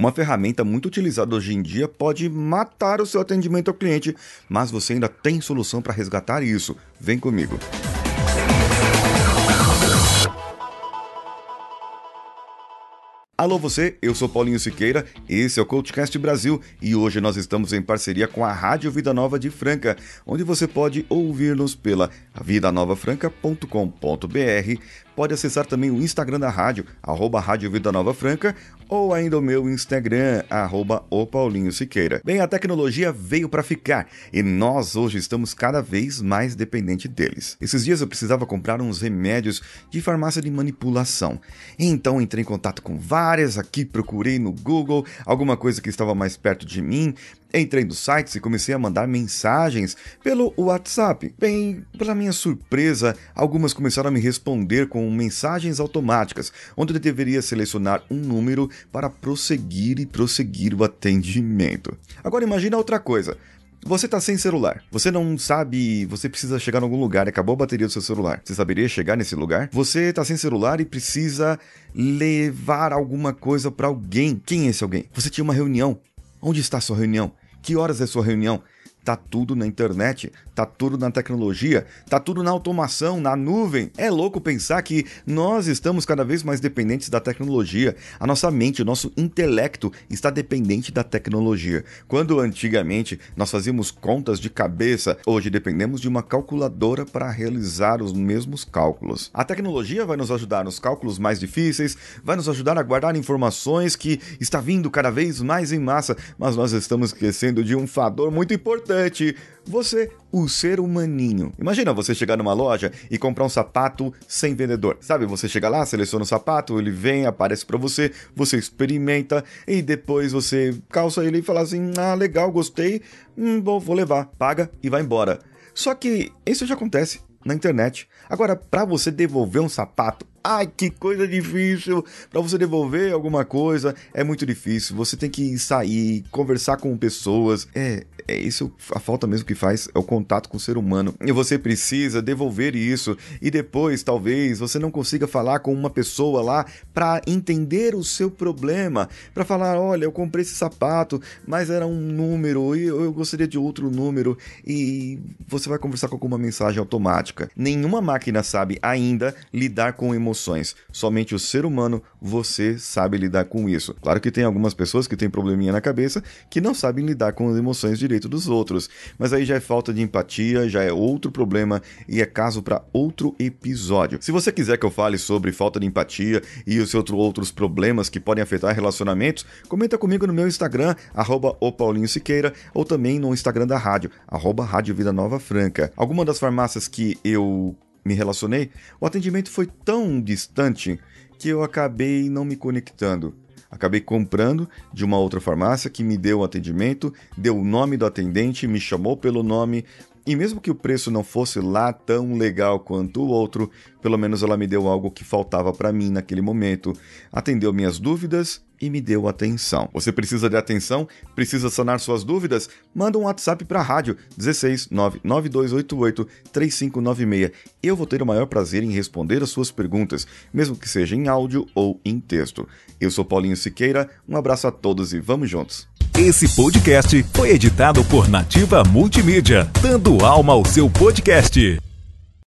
Uma ferramenta muito utilizada hoje em dia pode matar o seu atendimento ao cliente, mas você ainda tem solução para resgatar isso. Vem comigo. Alô você, eu sou Paulinho Siqueira, esse é o Coachcast Brasil e hoje nós estamos em parceria com a Rádio Vida Nova de Franca, onde você pode ouvir-nos pela vidanova.franca.com.br, pode acessar também o Instagram da rádio, arroba Rádio Vida Nova Franca, ou ainda o meu Instagram, arroba o Paulinho Siqueira. Bem, a tecnologia veio para ficar e nós hoje estamos cada vez mais dependentes deles. Esses dias eu precisava comprar uns remédios de farmácia de manipulação, então entrei em contato com várias aqui, procurei no Google alguma coisa que estava mais perto de mim, Entrei nos sites e comecei a mandar mensagens pelo WhatsApp. Bem, para minha surpresa, algumas começaram a me responder com mensagens automáticas, onde eu deveria selecionar um número para prosseguir e prosseguir o atendimento. Agora imagina outra coisa. Você está sem celular. Você não sabe. Você precisa chegar em algum lugar e acabou a bateria do seu celular. Você saberia chegar nesse lugar? Você está sem celular e precisa levar alguma coisa para alguém. Quem é esse alguém? Você tinha uma reunião. Onde está a sua reunião? Que horas é sua reunião? Tá tudo na internet, tá tudo na tecnologia, tá tudo na automação, na nuvem. É louco pensar que nós estamos cada vez mais dependentes da tecnologia. A nossa mente, o nosso intelecto está dependente da tecnologia. Quando antigamente nós fazíamos contas de cabeça, hoje dependemos de uma calculadora para realizar os mesmos cálculos. A tecnologia vai nos ajudar nos cálculos mais difíceis, vai nos ajudar a guardar informações que está vindo cada vez mais em massa, mas nós estamos esquecendo de um fator muito importante importante, você, o ser humaninho. Imagina você chegar numa loja e comprar um sapato sem vendedor. Sabe, você chega lá, seleciona o sapato, ele vem, aparece para você, você experimenta e depois você calça ele e fala assim: "Ah, legal, gostei, hum, bom, vou levar". Paga e vai embora. Só que isso já acontece na internet. Agora, para você devolver um sapato, ai que coisa difícil! Para você devolver alguma coisa é muito difícil. Você tem que sair, conversar com pessoas. É, é isso a falta mesmo que faz é o contato com o ser humano. E você precisa devolver isso e depois talvez você não consiga falar com uma pessoa lá para entender o seu problema, para falar, olha, eu comprei esse sapato, mas era um número e eu gostaria de outro número e você vai conversar com alguma mensagem automática. Nenhuma máquina sabe ainda lidar com emoções. Somente o ser humano, você sabe lidar com isso. Claro que tem algumas pessoas que têm probleminha na cabeça que não sabem lidar com as emoções direito dos outros. Mas aí já é falta de empatia, já é outro problema e é caso para outro episódio. Se você quiser que eu fale sobre falta de empatia e os outros problemas que podem afetar relacionamentos, comenta comigo no meu Instagram, arroba Siqueira, ou também no Instagram da rádio, arroba Rádio Vida Nova Franca. Alguma das farmácias que eu me relacionei, o atendimento foi tão distante que eu acabei não me conectando. Acabei comprando de uma outra farmácia que me deu o atendimento, deu o nome do atendente, me chamou pelo nome, e mesmo que o preço não fosse lá tão legal quanto o outro, pelo menos ela me deu algo que faltava para mim naquele momento, atendeu minhas dúvidas e me deu atenção. Você precisa de atenção? Precisa sanar suas dúvidas? Manda um WhatsApp para a rádio 16 99288 3596. Eu vou ter o maior prazer em responder as suas perguntas, mesmo que seja em áudio ou em texto. Eu sou Paulinho Siqueira, um abraço a todos e vamos juntos. Esse podcast foi editado por Nativa Multimídia, dando alma ao seu podcast.